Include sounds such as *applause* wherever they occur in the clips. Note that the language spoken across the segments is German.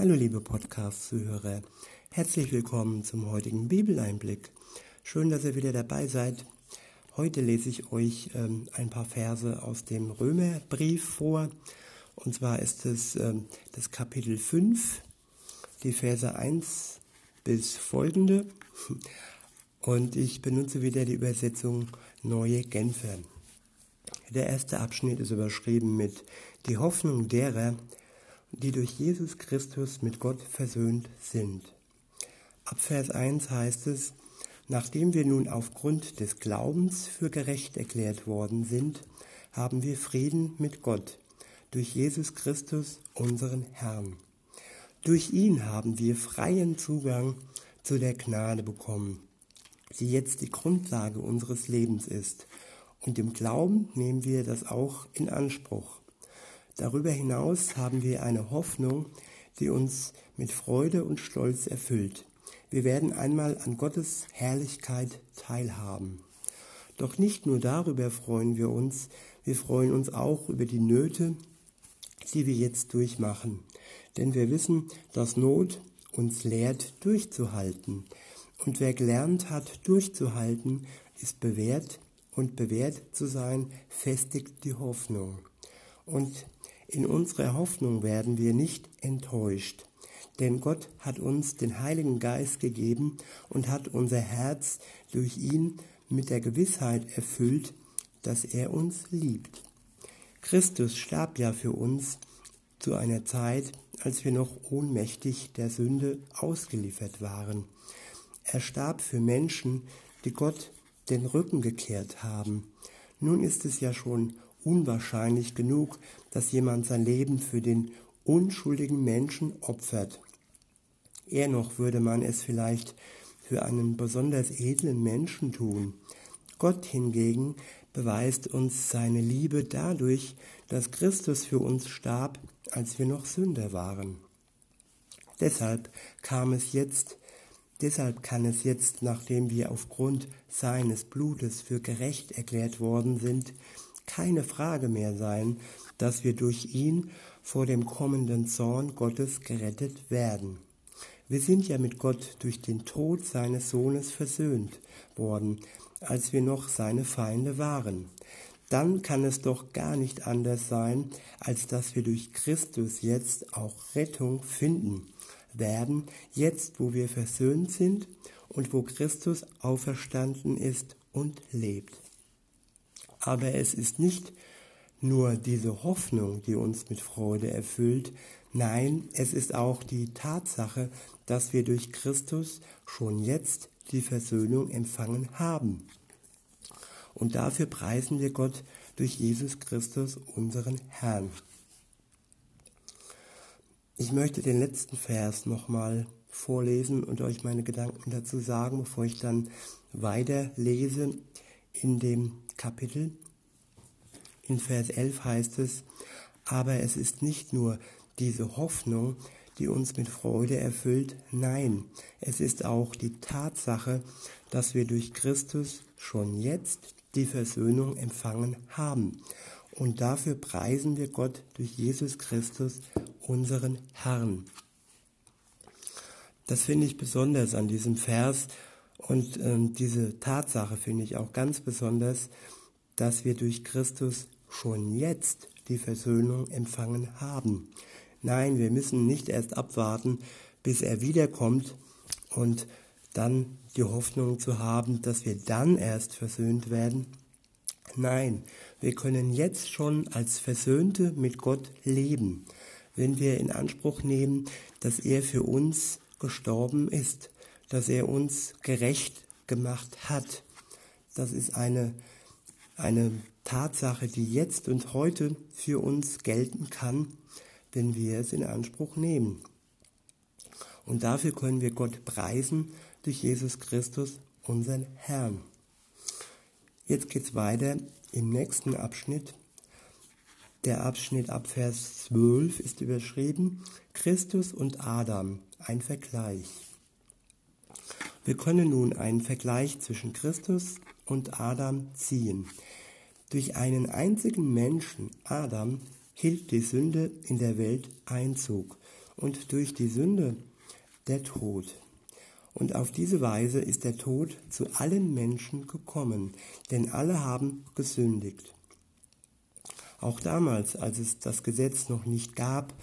Hallo liebe Podcast-Zuhörer, herzlich willkommen zum heutigen Bibeleinblick. Schön, dass ihr wieder dabei seid. Heute lese ich euch ähm, ein paar Verse aus dem Römerbrief vor. Und zwar ist es ähm, das Kapitel 5, die Verse 1 bis folgende. Und ich benutze wieder die Übersetzung Neue Genfer. Der erste Abschnitt ist überschrieben mit Die Hoffnung derer, die durch Jesus Christus mit Gott versöhnt sind. Ab Vers 1 heißt es, Nachdem wir nun aufgrund des Glaubens für gerecht erklärt worden sind, haben wir Frieden mit Gott durch Jesus Christus, unseren Herrn. Durch ihn haben wir freien Zugang zu der Gnade bekommen, die jetzt die Grundlage unseres Lebens ist und im Glauben nehmen wir das auch in Anspruch. Darüber hinaus haben wir eine Hoffnung, die uns mit Freude und Stolz erfüllt. Wir werden einmal an Gottes Herrlichkeit teilhaben. Doch nicht nur darüber freuen wir uns, wir freuen uns auch über die Nöte, die wir jetzt durchmachen. Denn wir wissen, dass Not uns lehrt, durchzuhalten. Und wer gelernt hat, durchzuhalten, ist bewährt und bewährt zu sein, festigt die Hoffnung. Und in unserer Hoffnung werden wir nicht enttäuscht, denn Gott hat uns den Heiligen Geist gegeben und hat unser Herz durch ihn mit der Gewissheit erfüllt, dass er uns liebt. Christus starb ja für uns zu einer Zeit, als wir noch ohnmächtig der Sünde ausgeliefert waren. Er starb für Menschen, die Gott den Rücken gekehrt haben. Nun ist es ja schon unwahrscheinlich genug, dass jemand sein Leben für den unschuldigen Menschen opfert. Eher noch würde man es vielleicht für einen besonders edlen Menschen tun. Gott hingegen beweist uns seine Liebe dadurch, dass Christus für uns starb, als wir noch Sünder waren. Deshalb kam es jetzt Deshalb kann es jetzt, nachdem wir aufgrund seines Blutes für gerecht erklärt worden sind, keine Frage mehr sein, dass wir durch ihn vor dem kommenden Zorn Gottes gerettet werden. Wir sind ja mit Gott durch den Tod seines Sohnes versöhnt worden, als wir noch seine Feinde waren. Dann kann es doch gar nicht anders sein, als dass wir durch Christus jetzt auch Rettung finden werden, jetzt wo wir versöhnt sind und wo Christus auferstanden ist und lebt. Aber es ist nicht nur diese Hoffnung, die uns mit Freude erfüllt, nein, es ist auch die Tatsache, dass wir durch Christus schon jetzt die Versöhnung empfangen haben. Und dafür preisen wir Gott durch Jesus Christus, unseren Herrn. Ich möchte den letzten Vers nochmal vorlesen und euch meine Gedanken dazu sagen, bevor ich dann weiterlese in dem Kapitel. In Vers 11 heißt es, aber es ist nicht nur diese Hoffnung, die uns mit Freude erfüllt, nein, es ist auch die Tatsache, dass wir durch Christus schon jetzt die Versöhnung empfangen haben. Und dafür preisen wir Gott durch Jesus Christus, unseren Herrn. Das finde ich besonders an diesem Vers und ähm, diese Tatsache finde ich auch ganz besonders, dass wir durch Christus schon jetzt die Versöhnung empfangen haben. Nein, wir müssen nicht erst abwarten, bis er wiederkommt und dann die Hoffnung zu haben, dass wir dann erst versöhnt werden. Nein, wir können jetzt schon als Versöhnte mit Gott leben wenn wir in Anspruch nehmen, dass er für uns gestorben ist, dass er uns gerecht gemacht hat. Das ist eine, eine Tatsache, die jetzt und heute für uns gelten kann, wenn wir es in Anspruch nehmen. Und dafür können wir Gott preisen durch Jesus Christus, unseren Herrn. Jetzt geht es weiter im nächsten Abschnitt der Abschnitt ab Vers 12 ist überschrieben Christus und Adam, ein Vergleich. Wir können nun einen Vergleich zwischen Christus und Adam ziehen. Durch einen einzigen Menschen, Adam, hielt die Sünde in der Welt Einzug und durch die Sünde der Tod. Und auf diese Weise ist der Tod zu allen Menschen gekommen, denn alle haben gesündigt. Auch damals, als es das Gesetz noch nicht gab,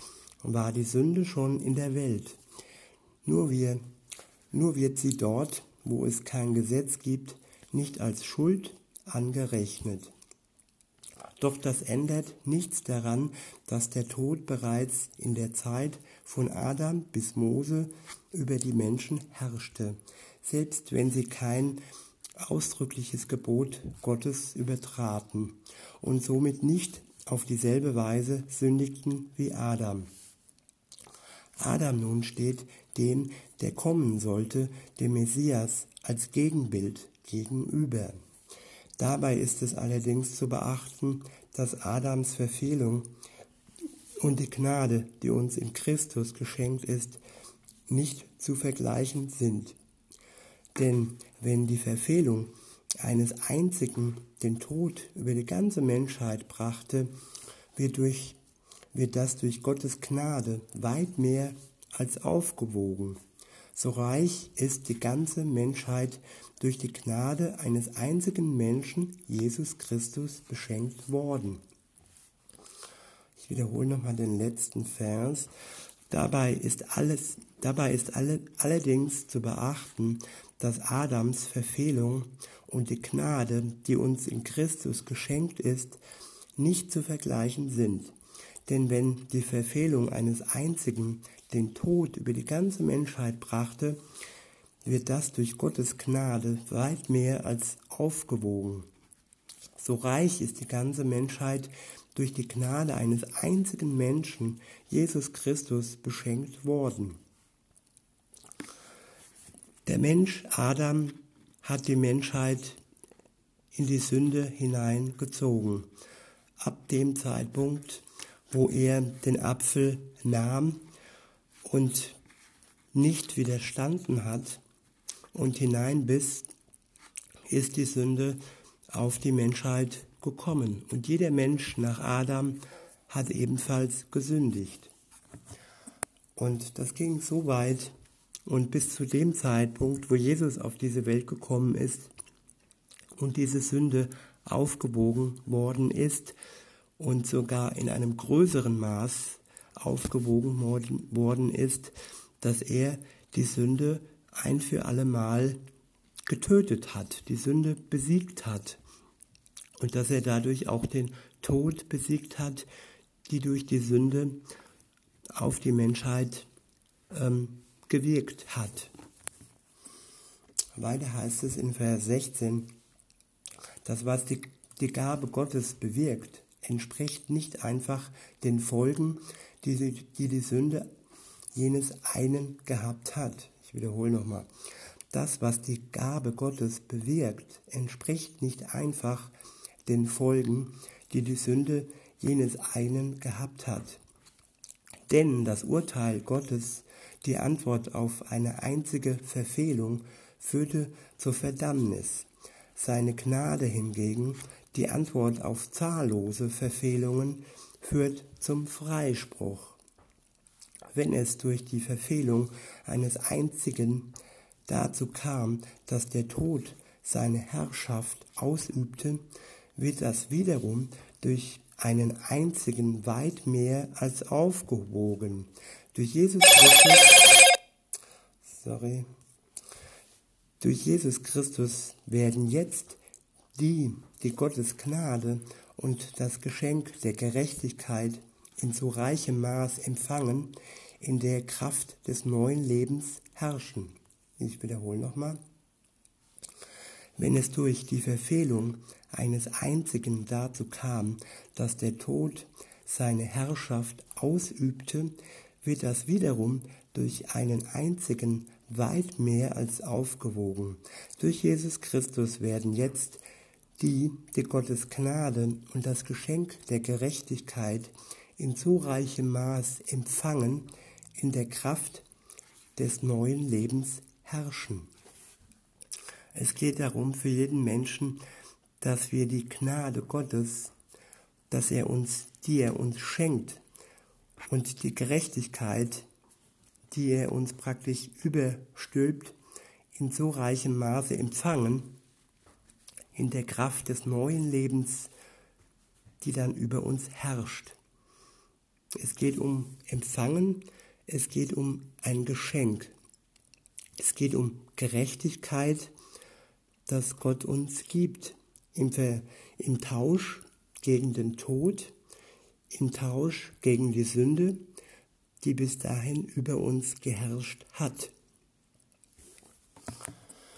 war die Sünde schon in der Welt. Nur, wir, nur wird sie dort, wo es kein Gesetz gibt, nicht als Schuld angerechnet. Doch das ändert nichts daran, dass der Tod bereits in der Zeit von Adam bis Mose über die Menschen herrschte, selbst wenn sie kein ausdrückliches Gebot Gottes übertraten und somit nicht auf dieselbe Weise sündigten wie Adam. Adam nun steht dem, der kommen sollte, dem Messias, als Gegenbild gegenüber. Dabei ist es allerdings zu beachten, dass Adams Verfehlung und die Gnade, die uns in Christus geschenkt ist, nicht zu vergleichen sind. Denn wenn die Verfehlung eines einzigen den Tod über die ganze Menschheit brachte, wird, durch, wird das durch Gottes Gnade weit mehr als aufgewogen. So reich ist die ganze Menschheit durch die Gnade eines einzigen Menschen, Jesus Christus, beschenkt worden. Ich wiederhole nochmal den letzten Vers. Dabei ist alles, dabei ist alle, allerdings zu beachten, dass Adams Verfehlung und die Gnade, die uns in Christus geschenkt ist, nicht zu vergleichen sind. Denn wenn die Verfehlung eines einzigen den Tod über die ganze Menschheit brachte, wird das durch Gottes Gnade weit mehr als aufgewogen. So reich ist die ganze Menschheit durch die Gnade eines einzigen Menschen, Jesus Christus, beschenkt worden. Der Mensch Adam hat die Menschheit in die Sünde hineingezogen. Ab dem Zeitpunkt, wo er den Apfel nahm und nicht widerstanden hat und hineinbiss, ist die Sünde auf die Menschheit gekommen. Und jeder Mensch nach Adam hat ebenfalls gesündigt. Und das ging so weit und bis zu dem Zeitpunkt, wo Jesus auf diese Welt gekommen ist und diese Sünde aufgewogen worden ist und sogar in einem größeren Maß aufgewogen worden ist, dass er die Sünde ein für allemal getötet hat, die Sünde besiegt hat und dass er dadurch auch den Tod besiegt hat, die durch die Sünde auf die Menschheit ähm, gewirkt hat. Weiter heißt es in Vers 16, dass was die, die Gabe Gottes bewirkt, entspricht nicht einfach den Folgen, die, sie, die die Sünde jenes einen gehabt hat. Ich wiederhole nochmal. Das, was die Gabe Gottes bewirkt, entspricht nicht einfach den Folgen, die die Sünde jenes einen gehabt hat. Denn das Urteil Gottes, die Antwort auf eine einzige Verfehlung, führte zur Verdammnis. Seine Gnade hingegen, die Antwort auf zahllose Verfehlungen, führt zum Freispruch. Wenn es durch die Verfehlung eines einzigen dazu kam, dass der Tod seine Herrschaft ausübte, wird das wiederum durch einen einzigen weit mehr als aufgewogen. Durch Jesus Christus, sorry, durch Jesus Christus werden jetzt die, die Gottes Gnade und das Geschenk der Gerechtigkeit in so reichem Maß empfangen, in der Kraft des neuen Lebens herrschen. Ich wiederhole nochmal. Wenn es durch die Verfehlung eines einzigen dazu kam, dass der Tod seine Herrschaft ausübte, wird das wiederum durch einen einzigen weit mehr als aufgewogen. Durch Jesus Christus werden jetzt die, die Gottes Gnade und das Geschenk der Gerechtigkeit in so reichem Maß empfangen, in der Kraft des neuen Lebens herrschen. Es geht darum, für jeden Menschen dass wir die Gnade Gottes, dass er uns, die er uns schenkt und die Gerechtigkeit, die er uns praktisch überstülpt, in so reichem Maße empfangen, in der Kraft des neuen Lebens, die dann über uns herrscht. Es geht um Empfangen, es geht um ein Geschenk. Es geht um Gerechtigkeit, das Gott uns gibt, im, Ver im Tausch gegen den Tod, im Tausch gegen die Sünde, die bis dahin über uns geherrscht hat.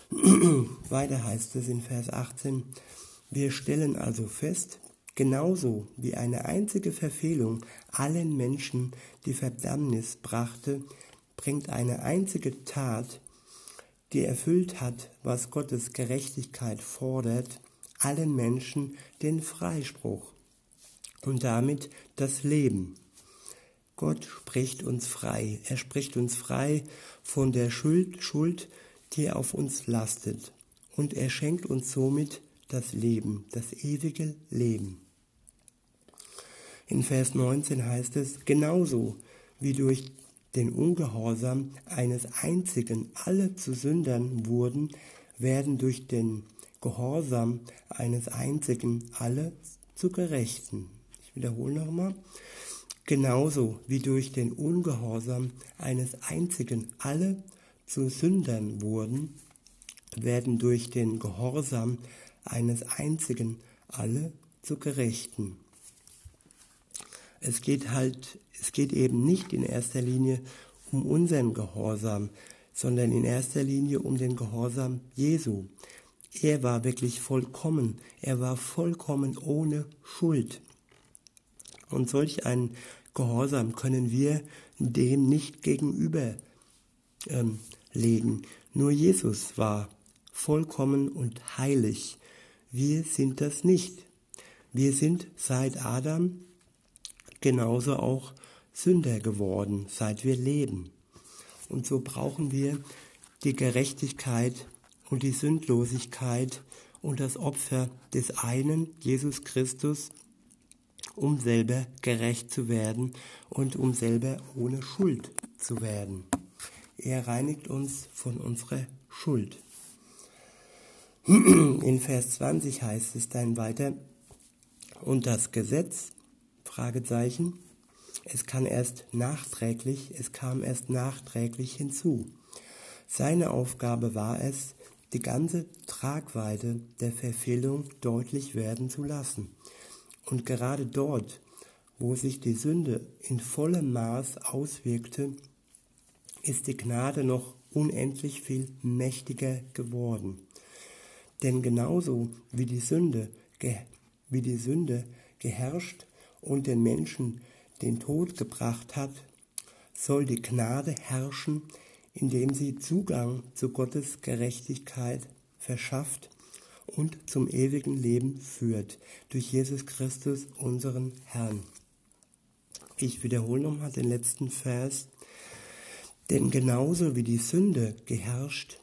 *clears throat* Weiter heißt es in Vers 18, wir stellen also fest, genauso wie eine einzige Verfehlung allen Menschen die Verdammnis brachte, bringt eine einzige Tat, die erfüllt hat, was Gottes Gerechtigkeit fordert, allen Menschen den Freispruch und damit das Leben. Gott spricht uns frei. Er spricht uns frei von der Schuld, Schuld, die auf uns lastet. Und er schenkt uns somit das Leben, das ewige Leben. In Vers 19 heißt es, genauso wie durch den Ungehorsam eines einzigen alle zu Sündern wurden, werden durch den Gehorsam eines einzigen alle zu Gerechten. Ich wiederhole nochmal. Genauso wie durch den Ungehorsam eines einzigen alle zu Sündern wurden, werden durch den Gehorsam eines einzigen alle zu Gerechten. Es geht halt, es geht eben nicht in erster Linie um unseren Gehorsam, sondern in erster Linie um den Gehorsam Jesu. Er war wirklich vollkommen, er war vollkommen ohne Schuld. Und solch ein Gehorsam können wir dem nicht gegenüber ähm, legen. Nur Jesus war vollkommen und heilig. Wir sind das nicht. Wir sind seit Adam genauso auch Sünder geworden, seit wir leben. Und so brauchen wir die Gerechtigkeit und die Sündlosigkeit und das Opfer des einen, Jesus Christus, um selber gerecht zu werden und um selber ohne Schuld zu werden. Er reinigt uns von unserer Schuld. In Vers 20 heißt es dann weiter, und das Gesetz Fragezeichen. Es kann erst nachträglich, es kam erst nachträglich hinzu. Seine Aufgabe war es, die ganze Tragweite der Verfehlung deutlich werden zu lassen. Und gerade dort, wo sich die Sünde in vollem Maß auswirkte, ist die Gnade noch unendlich viel mächtiger geworden. Denn genauso wie die Sünde, wie die Sünde geherrscht und den Menschen den Tod gebracht hat, soll die Gnade herrschen, indem sie Zugang zu Gottes Gerechtigkeit verschafft und zum ewigen Leben führt, durch Jesus Christus, unseren Herrn. Ich wiederhole nochmal den letzten Vers. Denn genauso wie die Sünde geherrscht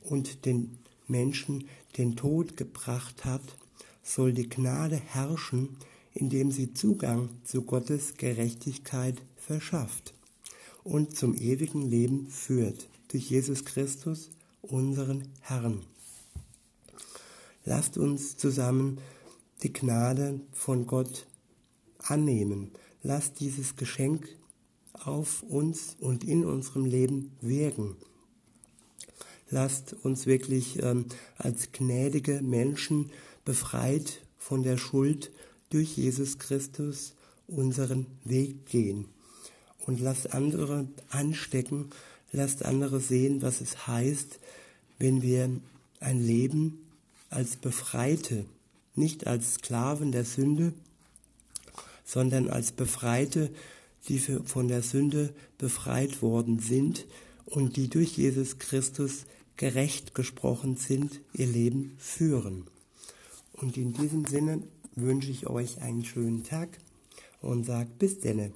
und den Menschen den Tod gebracht hat, soll die Gnade herrschen, indem sie Zugang zu Gottes Gerechtigkeit verschafft und zum ewigen Leben führt durch Jesus Christus, unseren Herrn. Lasst uns zusammen die Gnade von Gott annehmen. Lasst dieses Geschenk auf uns und in unserem Leben wirken. Lasst uns wirklich ähm, als gnädige Menschen befreit von der Schuld durch Jesus Christus unseren Weg gehen. Und lasst andere anstecken, lasst andere sehen, was es heißt, wenn wir ein Leben als Befreite, nicht als Sklaven der Sünde, sondern als Befreite, die von der Sünde befreit worden sind und die durch Jesus Christus gerecht gesprochen sind, ihr Leben führen. Und in diesem Sinne wünsche ich euch einen schönen Tag und sage bis denne.